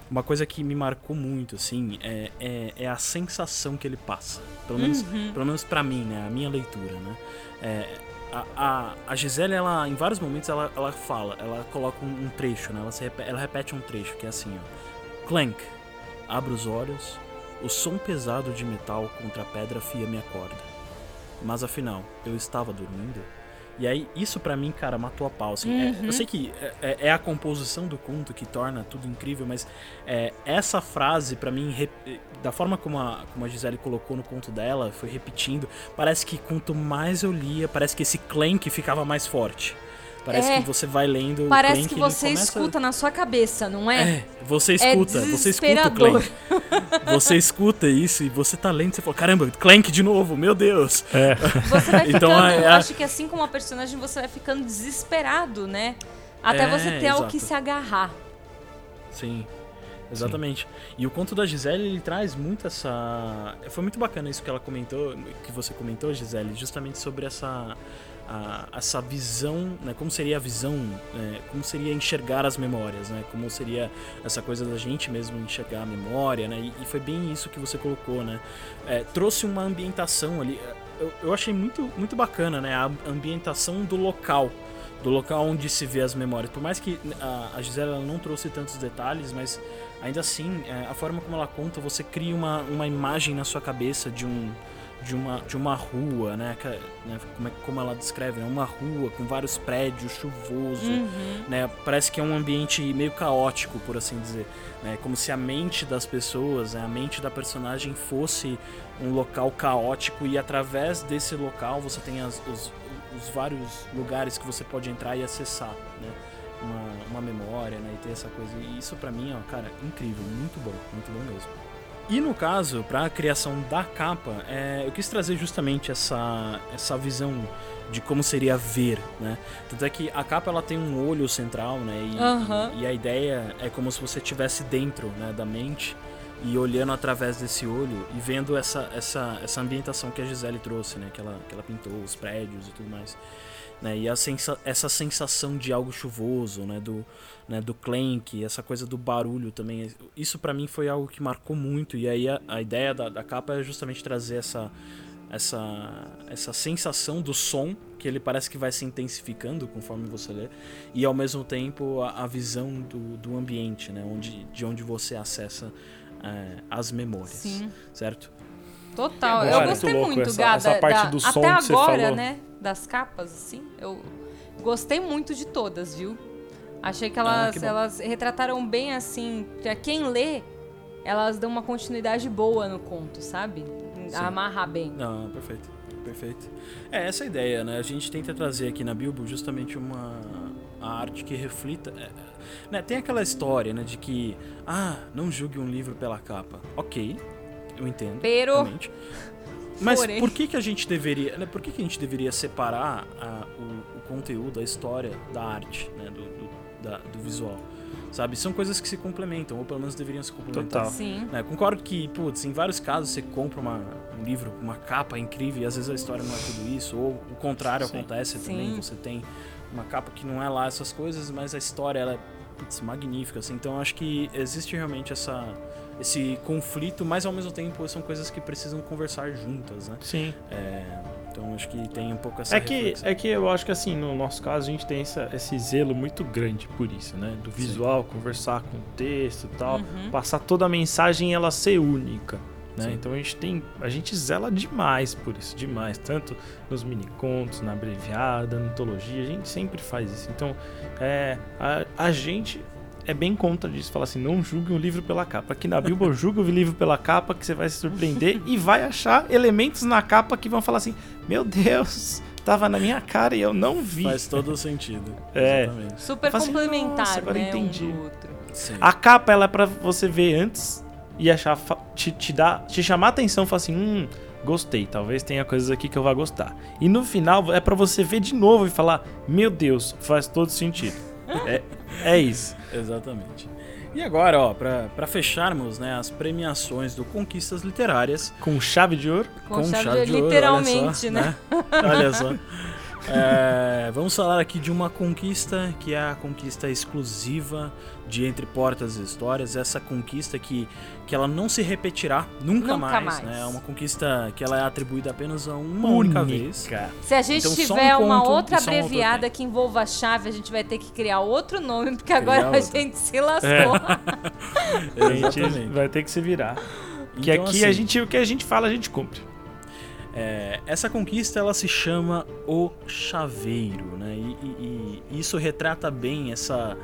uma coisa que me marcou muito, assim, é, é, é a sensação que ele passa. Pelo menos, Uhum. pelo menos pra mim, né, a minha leitura, né. É, a, a, a Gisele, ela, em vários momentos, ela, ela fala, ela coloca um, um trecho, né, ela, se repete, ela repete um trecho, que é assim, ó. Clank, abro os olhos, o som pesado de metal contra a pedra fia me acorda. Mas afinal, eu estava dormindo. E aí, isso pra mim, cara, matou a pau. Assim. É, Uhum. eu sei que é, é- é a composição do conto que torna tudo incrível, mas é, essa frase, pra mim, rep- da forma como a, como a Gisele colocou no conto dela, foi repetindo, parece que quanto mais eu lia, parece que esse clank ficava mais forte. Parece É. que você vai lendo. o Parece clank, que você começa- escuta na sua cabeça, não é? É, você escuta, você escuta o. Clank. [LAUGHS] Você escuta isso e você tá lendo e você fala, caramba, Clank de novo, meu Deus. É. [LAUGHS] Você vai ficando, Então, é- eu acho que assim como a personagem, você vai ficando desesperado, né? Até É, você ter ao exato. que se agarrar. Sim. Exatamente. E o conto da Gisele, ele traz muito essa. Foi muito bacana isso que ela comentou, que você comentou, Gisele, justamente sobre essa. A- essa visão, né? Como seria a visão, né, como seria enxergar as memórias, né? Como seria essa coisa da gente mesmo enxergar a memória, né? E, e foi bem isso que você colocou, né? É, trouxe uma ambientação ali. Eu, eu achei muito, muito bacana, né? A ambientação do local do local onde se vê as memórias. Por mais que a, a Gisela ela não trouxe tantos detalhes, mas ainda assim, é, a forma como ela conta, você cria uma, uma imagem na sua cabeça de um de uma, de uma rua, né? né, Como, é, como ela descreve, né? Uma rua com vários prédios, chuvoso, Uhum. né? Parece que é um ambiente meio caótico, por assim dizer. Né? Como se a mente das pessoas, né? a mente da personagem fosse um local caótico e através desse local você tem as- os, os vários lugares que você pode entrar e acessar, né? Uma, uma memória, né? E ter essa coisa. E isso pra mim, ó, cara, incrível, muito bom, muito bom mesmo. E no caso, para a criação da capa, é, eu quis trazer justamente essa, essa visão de como seria ver, né? Tanto é que a capa ela tem um olho central, né? E, e, e a ideia é como se você estivesse dentro né, da mente e olhando através desse olho e vendo essa, essa, essa ambientação que a Gisele trouxe, né? Que ela, que ela pintou, os prédios e tudo mais. Né? E sensa essa sensação de algo chuvoso, né? Do, né? do clank, essa coisa do barulho também. Isso para mim foi algo que marcou muito. E aí a, a ideia da, da capa é justamente trazer essa, essa, essa sensação do som que ele parece que vai se intensificando conforme você lê e ao mesmo tempo a, a visão do, do ambiente, né, onde, de onde você acessa é, as memórias, Sim. certo? Total, eu gostei muito, essa, Gada, essa parte da, do som até agora, né, das capas, assim, eu gostei muito de todas, viu? Achei que elas, ah, que elas retrataram bem assim, para quem lê, elas dão uma continuidade boa no conto, sabe? Sim. Amarrar bem. Não, perfeito. Perfeito. É essa a ideia, né? A gente tenta trazer aqui na Bilbo justamente uma arte que reflita. É, né? Tem aquela história, né, de que ah, não julgue um livro pela capa. Ok, eu entendo. Pero. Realmente. Mas Porém. por que, que a gente deveria, né, por que, que a gente deveria separar a, o, o, conteúdo, a história da arte, né, do, da, do visual? Sabe? São coisas que se complementam, ou pelo menos deveriam se complementar. Total. Sim. Né? Concordo que, putz, em vários casos você compra uma, um livro com uma capa incrível e às vezes a história não é tudo isso, ou o contrário Sim. acontece Sim. também, você tem uma capa que não é lá essas coisas, mas a história ela é putz, magnífica, assim. Então acho que existe realmente essa esse conflito, mas ao mesmo tempo são coisas que precisam conversar juntas, né? Sim. É, então acho que tem um pouco essa é que É que eu acho que assim, no nosso caso, a gente tem essa, esse zelo muito grande por isso, né? Do visual, Sim. conversar com o texto e tal, uhum. passar toda a mensagem e ela ser única. Né? Então a gente tem. A gente zela demais por isso, demais. Tanto nos mini contos, na abreviada, na antologia, a gente sempre faz isso. Então, é, a, a gente é bem contra disso. Fala assim, não julgue um livro pela capa. Aqui na Bíblia, [LAUGHS] julgue o livro pela capa, que você vai se surpreender e vai achar elementos na capa que vão falar assim: Meu Deus, tava na minha cara e eu não vi. Faz todo sentido. É. Exatamente. Super assim, complementar, agora né? entendi. Um a capa ela é para você ver antes e achar te, te dar, te chamar a atenção, falar assim, hum, gostei, talvez tenha coisas aqui que eu vá gostar. E no final é para você ver de novo e falar, meu Deus, faz todo sentido. É, é isso. Exatamente. E agora, ó, para fecharmos, né, as premiações do Conquistas Literárias. Com chave de ouro? Com, com chave, chave, de ouro, literalmente, só, né? né? Olha só. [LAUGHS] É, vamos falar aqui de uma conquista que é a conquista exclusiva de Entre Portas e Histórias. Essa conquista que, que ela não se repetirá nunca, nunca mais, mais. Né? É uma conquista que ela é atribuída apenas a uma única, única vez. Se a gente então, tiver um uma outra abreviada que envolva a chave, a gente vai ter que criar outro nome, porque criar agora outra. a gente se lascou. É. [LAUGHS] a gente vai ter que se virar. Então, que aqui assim, a gente, o que a gente fala, a gente cumpre. É, essa conquista ela se chama o chaveiro, né? E, e, e isso retrata bem essa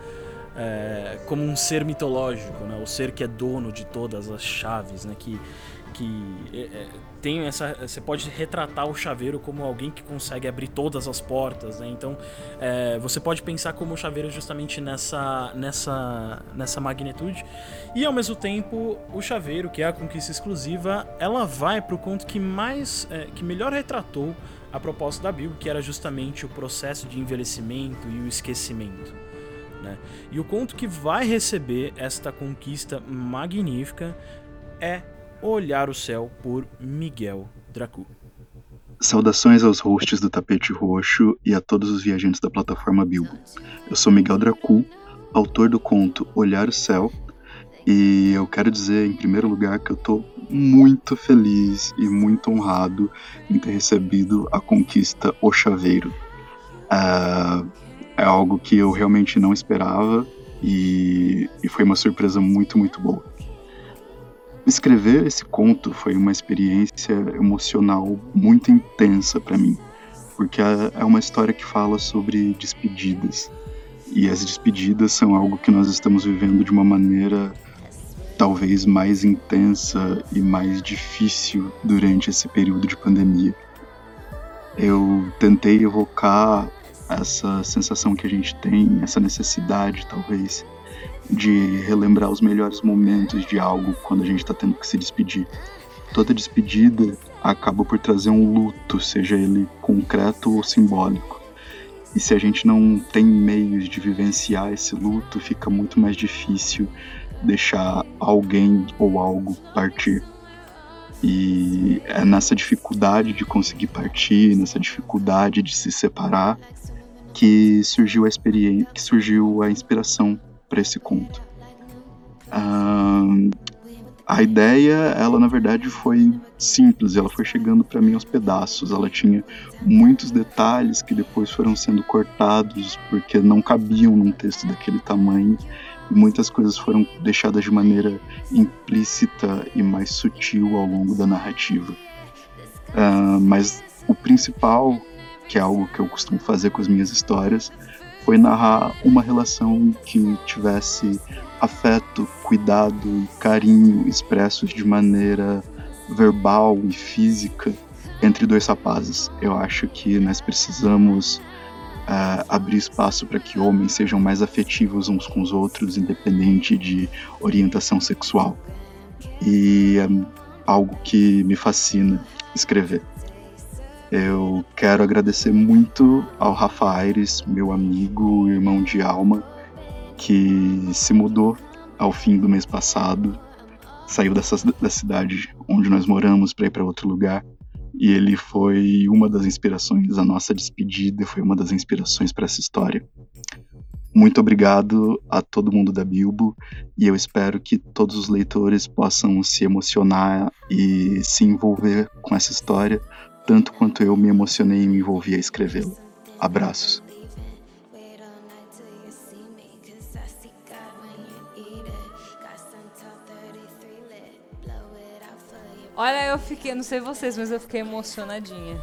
é, como um ser mitológico, né? O ser que é dono de todas as chaves, né? Que que é, é, tem essa você pode retratar o chaveiro como alguém que consegue abrir todas as portas né? então é, você pode pensar como o chaveiro justamente nessa nessa nessa magnitude e ao mesmo tempo o chaveiro que é a conquista exclusiva ela vai para o conto que mais é, que melhor retratou a proposta da Bíblia que era justamente o processo de envelhecimento e o esquecimento né? E o conto que vai receber esta conquista magnífica é Olhar o Céu por Miguel Dracu. Saudações aos hosts do Tapete Roxo e a todos os viajantes da plataforma Bilbo. Eu sou Miguel Dracu, autor do conto Olhar o Céu, e eu quero dizer, em primeiro lugar, que eu estou muito feliz e muito honrado em ter recebido a conquista O Chaveiro. É, é algo que eu realmente não esperava e, e foi uma surpresa muito, muito boa. Escrever esse conto foi uma experiência emocional muito intensa para mim, porque é, é uma história que fala sobre despedidas. E as despedidas são algo que nós estamos vivendo de uma maneira talvez mais intensa e mais difícil durante esse período de pandemia. Eu tentei evocar essa sensação que a gente tem, essa necessidade talvez de relembrar os melhores momentos de algo quando a gente está tendo que se despedir. Toda despedida acaba por trazer um luto, seja ele concreto ou simbólico. E se a gente não tem meios de vivenciar esse luto, fica muito mais difícil deixar alguém ou algo partir. E é nessa dificuldade de conseguir partir, nessa dificuldade de se separar, que surgiu a experiência, que surgiu a inspiração para esse conto. Uh, a ideia, ela na verdade foi simples, ela foi chegando para mim aos pedaços. Ela tinha muitos detalhes que depois foram sendo cortados porque não cabiam num texto daquele tamanho. E muitas coisas foram deixadas de maneira implícita e mais sutil ao longo da narrativa. Uh, mas o principal, que é algo que eu costumo fazer com as minhas histórias, foi narrar uma relação que tivesse afeto, cuidado e carinho expressos de maneira verbal e física entre dois rapazes. Eu acho que nós precisamos uh, abrir espaço para que homens sejam mais afetivos uns com os outros, independente de orientação sexual. E é algo que me fascina escrever. Eu quero agradecer muito ao Rafa Aires, meu amigo, irmão de alma, que se mudou ao fim do mês passado, saiu dessa, da cidade onde nós moramos para ir para outro lugar. E ele foi uma das inspirações, a nossa despedida foi uma das inspirações para essa história. Muito obrigado a todo mundo da Bilbo e eu espero que todos os leitores possam se emocionar e se envolver com essa história, tanto quanto eu me emocionei e me envolvi a escrevê-la. Abraços. Olha, eu fiquei, não sei vocês, mas eu fiquei emocionadinha.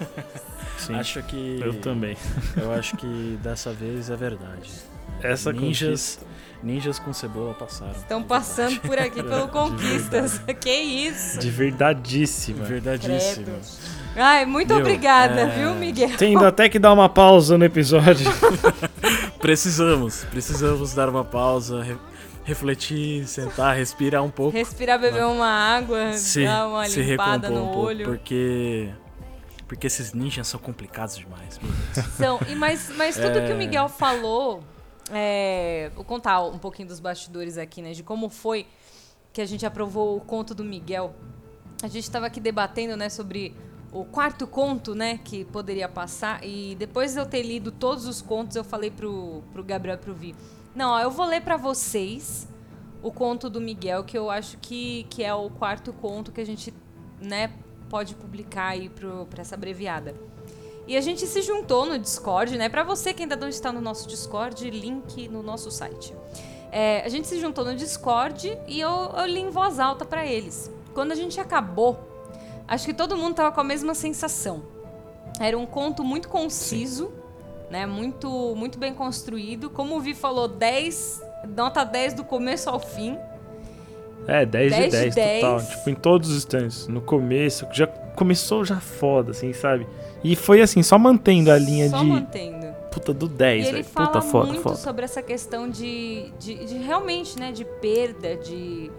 [LAUGHS] Sim, acho que. Eu também. [LAUGHS] Eu acho que dessa vez é verdade. Essa ninjas, ninjas com cebola passaram. Estão passando por aqui pelo [LAUGHS] Conquistas. que isso? De verdadíssima. De verdadíssima. Ai, muito Meu, obrigada, é... viu, Miguel? Tendo até que dar uma pausa no episódio. [LAUGHS] precisamos, precisamos dar uma pausa, refletir, sentar, respirar um pouco. Respirar, beber uma água, se, dar uma se limpada no um olho. Pouco, porque porque esses ninjas são complicados demais. São, e mas, mas tudo é... que o Miguel falou, é, vou contar um pouquinho dos bastidores aqui, né, de como foi que a gente aprovou o conto do Miguel. A gente estava aqui debatendo, né, sobre o quarto conto, né, que poderia passar e depois de eu ter lido todos os contos, eu falei pro, pro Gabriel pro Vi não, eu vou ler para vocês o conto do Miguel, que eu acho que, que é o quarto conto que a gente, né, pode publicar aí para essa abreviada. E a gente se juntou no Discord, né? Para você que ainda não está no nosso Discord, link no nosso site. É, a gente se juntou no Discord e eu, eu li em voz alta para eles. Quando a gente acabou, acho que todo mundo tava com a mesma sensação. Era um conto muito conciso. Sim né? Muito, muito bem construído. Como o Vi falou, 10, nota 10 do começo ao fim. É, 10, 10 de 10, 10 total. Tipo, em todos os instantes. No começo, já começou já foda, assim, sabe? E foi assim, só mantendo a linha só de. mantendo. Puta, do 10, e ele véio. fala Puta, foda, muito foda. sobre essa questão de, de, de, realmente, né, de perda, de,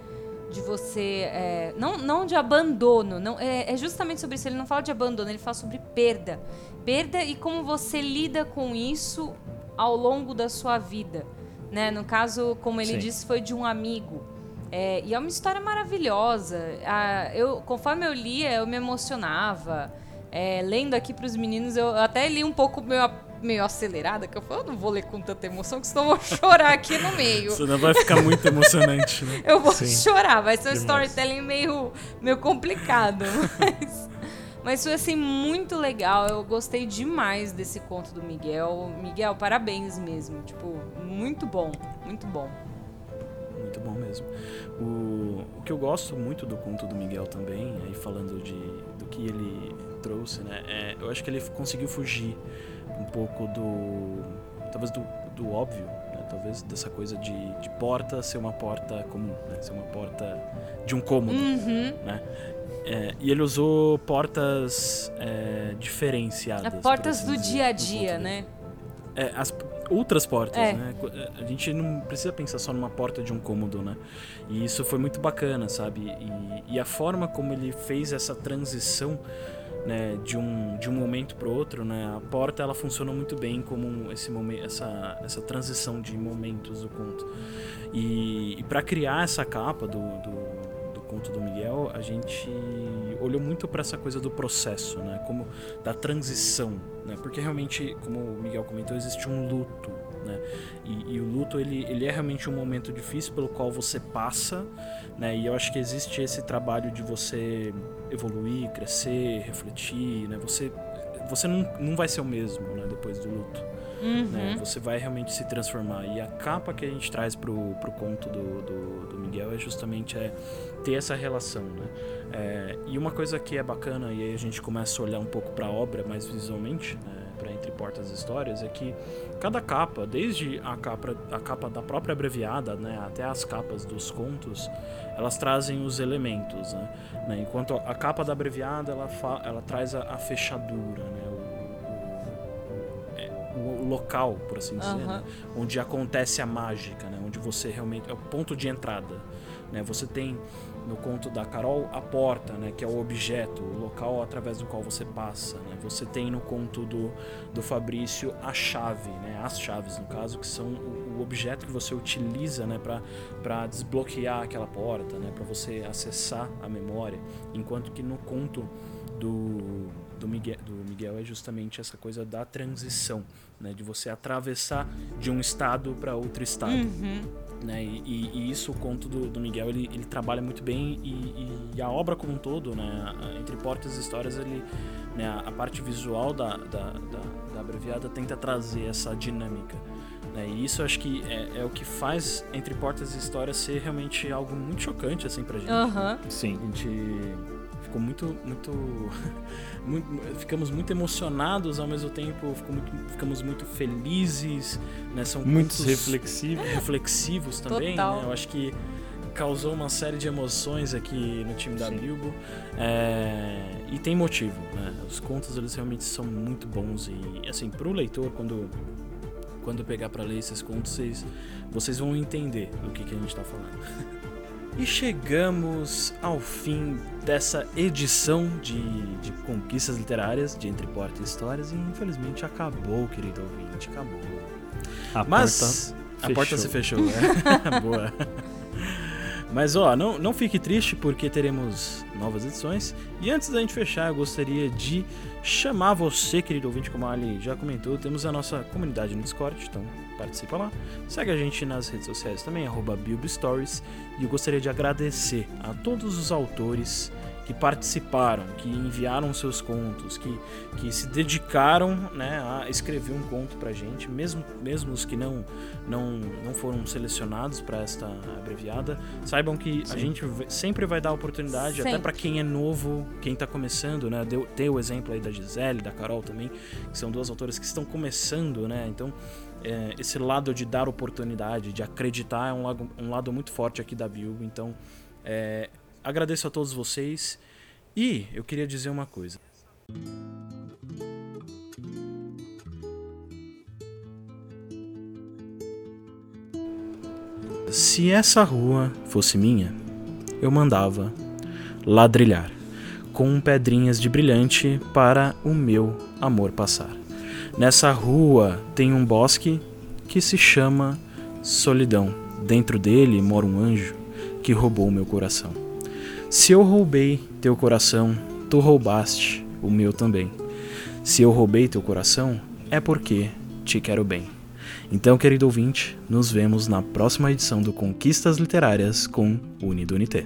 de você. É, não, não de abandono. Não, é, é justamente sobre isso. Ele não fala de abandono, ele fala sobre perda perda e como você lida com isso ao longo da sua vida. Né? No caso, como ele Sim. disse, foi de um amigo. É, e é uma história maravilhosa. Ah, eu, conforme eu lia, eu me emocionava. É, lendo aqui para os meninos, eu até li um pouco meio, meio acelerada, que eu falei, eu não vou ler com tanta emoção, que senão eu vou [LAUGHS] chorar aqui no meio. Senão vai ficar muito emocionante, né? [LAUGHS] eu vou Sim. chorar, vai ser um Demais. storytelling meio, meio complicado, [LAUGHS] mas... Mas foi assim muito legal. Eu gostei demais desse conto do Miguel. Miguel, parabéns mesmo. Tipo, muito bom, muito bom. Muito bom mesmo. O, o que eu gosto muito do conto do Miguel também, aí falando de, do que ele trouxe, né? É, eu acho que ele conseguiu fugir um pouco do. talvez do, do óbvio, né? Talvez dessa coisa de, de porta ser uma porta comum, né? Ser uma porta de um cômodo, uhum. né? É, e ele usou portas é, diferenciadas. portas assim do dizer, dia a dia, né? É, as outras portas, é. né? A gente não precisa pensar só numa porta de um cômodo, né? E isso foi muito bacana, sabe? E, e a forma como ele fez essa transição né, de um de um momento para outro, né? A porta ela funciona muito bem como esse momento, essa essa transição de momentos do conto. E, e para criar essa capa do, do conto do Miguel, a gente olhou muito para essa coisa do processo, né? Como da transição, né? Porque realmente, como o Miguel comentou, existe um luto, né? E, e, o luto ele, ele é realmente um momento difícil pelo qual você passa, né? E eu acho que existe esse trabalho de você evoluir, crescer, refletir, né? Você você não, não vai ser o mesmo, né? Depois do luto. Uhum. Né? Você vai realmente se transformar. E a capa que a gente traz pro, pro conto do, do, do Miguel é justamente é ter essa relação. Né? É, e uma coisa que é bacana, e aí a gente começa a olhar um pouco para a obra mais visualmente, né? para Entre Portas e Histórias, é que cada capa, desde a capa, a capa da própria abreviada né? até as capas dos contos, elas trazem os elementos. Né? né? Enquanto a capa da abreviada ela, ela traz a, a fechadura, né? o local, por assim dizer, uhum. né? onde acontece a mágica, né? onde você realmente é o ponto de entrada. Né? Você tem no conto da Carol a porta, né? que é o objeto, o local através do qual você passa. Né? Você tem no conto do, do Fabrício a chave, né? as chaves no caso, que são o, o objeto que você utiliza né? para desbloquear aquela porta, né? para você acessar a memória, enquanto que no conto do do Miguel, do Miguel é justamente essa coisa da transição, né? De você atravessar de um estado para outro estado. Uhum. Né? E, e, isso o conto do, do Miguel ele, ele, trabalha muito bem e, e, a obra como um todo, né? Entre portas e histórias, ele, né? a parte visual da, da, da, da abreviada tenta trazer essa dinâmica. Né? E isso acho que é, é, o que faz Entre Portas e Histórias ser realmente algo muito chocante assim pra gente. Uhum. Sim. A gente ficou muito, muito, [LAUGHS] muito, ficamos muito emocionados ao mesmo tempo, muito, ficamos muito felizes, né? São muito reflexivos, reflexivos também. Né? Eu acho que causou uma série de emoções aqui no time da Sim. Bilbo é, e tem motivo, né? Os contos eles realmente são muito bons e assim para o leitor quando quando pegar para ler esses contos vocês, vocês vão entender do que, que a gente está falando. [LAUGHS] E chegamos ao fim dessa edição de, de conquistas literárias de Entre Porta e Histórias e infelizmente acabou, querido ouvinte, acabou. A Mas porta a porta se fechou, é. [LAUGHS] Boa. Mas ó, não, não fique triste porque teremos novas edições. E antes da gente fechar, eu gostaria de chamar você, querido ouvinte, como a Ali já comentou, temos a nossa comunidade no Discord, então participa lá. Segue a gente nas redes sociais também, arroba. E eu gostaria de agradecer a todos os autores que participaram, que enviaram seus contos, que, que se dedicaram né, a escrever um conto pra gente, mesmo, mesmo os que não, não, não foram selecionados para esta abreviada, saibam que Sim. a gente sempre vai dar oportunidade, sempre. até para quem é novo, quem tá começando, né? Deu, tem o exemplo aí da Gisele, da Carol também, que são duas autoras que estão começando, né? Então, é, esse lado de dar oportunidade, de acreditar, é um lado, um lado muito forte aqui da Bilbo. Então, é, agradeço a todos vocês e eu queria dizer uma coisa. Se essa rua fosse minha, eu mandava ladrilhar com pedrinhas de brilhante para o meu amor passar. Nessa rua tem um bosque que se chama Solidão. Dentro dele mora um anjo que roubou meu coração. Se eu roubei teu coração, tu roubaste o meu também. Se eu roubei teu coração, é porque te quero bem. Então, querido ouvinte, nos vemos na próxima edição do Conquistas Literárias com Unidunité.